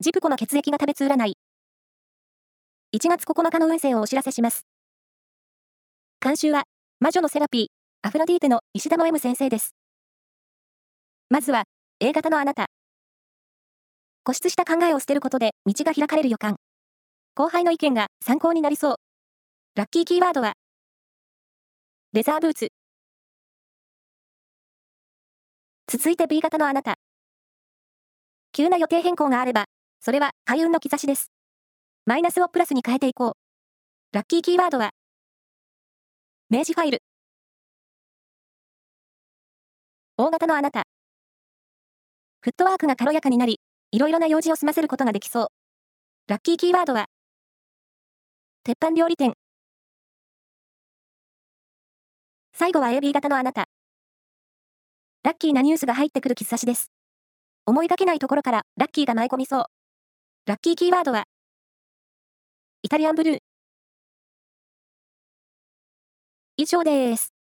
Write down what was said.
ジプコの血液が食べつ占い。1月9日の運勢をお知らせします。監修は、魔女のセラピー、アフロディーテの石田の M 先生です。まずは、A 型のあなた。固執した考えを捨てることで道が開かれる予感。後輩の意見が参考になりそう。ラッキーキーワードは、レザーブーツ。続いて B 型のあなた。急な予定変更があれば、それは開運の兆しです。マイナスをプラスに変えていこう。ラッキーキーワードは、明示ファイル。大型のあなた。フットワークが軽やかになり、いろいろな用事を済ませることができそう。ラッキーキーワードは、鉄板料理店。最後は AB 型のあなた。ラッキーなニュースが入ってくる兆しです。思いがけないところからラッキーが舞い込みそう。ラッキーキーワードは、イタリアンブルー。以上です。